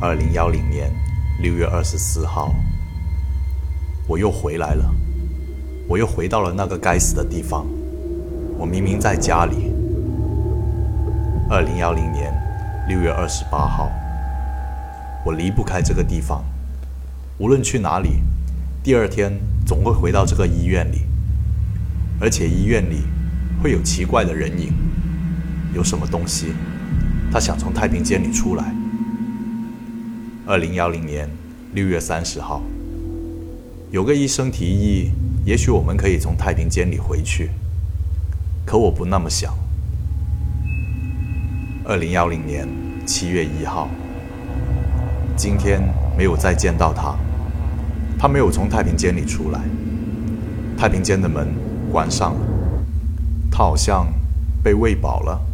二零幺零年六月二十四号，我又回来了，我又回到了那个该死的地方。我明明在家里。二零幺零年六月二十八号，我离不开这个地方，无论去哪里，第二天总会回到这个医院里，而且医院里会有奇怪的人影，有什么东西，他想从太平间里出来。二零幺零年六月三十号，有个医生提议，也许我们可以从太平间里回去。可我不那么想。二零幺零年七月一号，今天没有再见到他，他没有从太平间里出来，太平间的门关上了，他好像被喂饱了。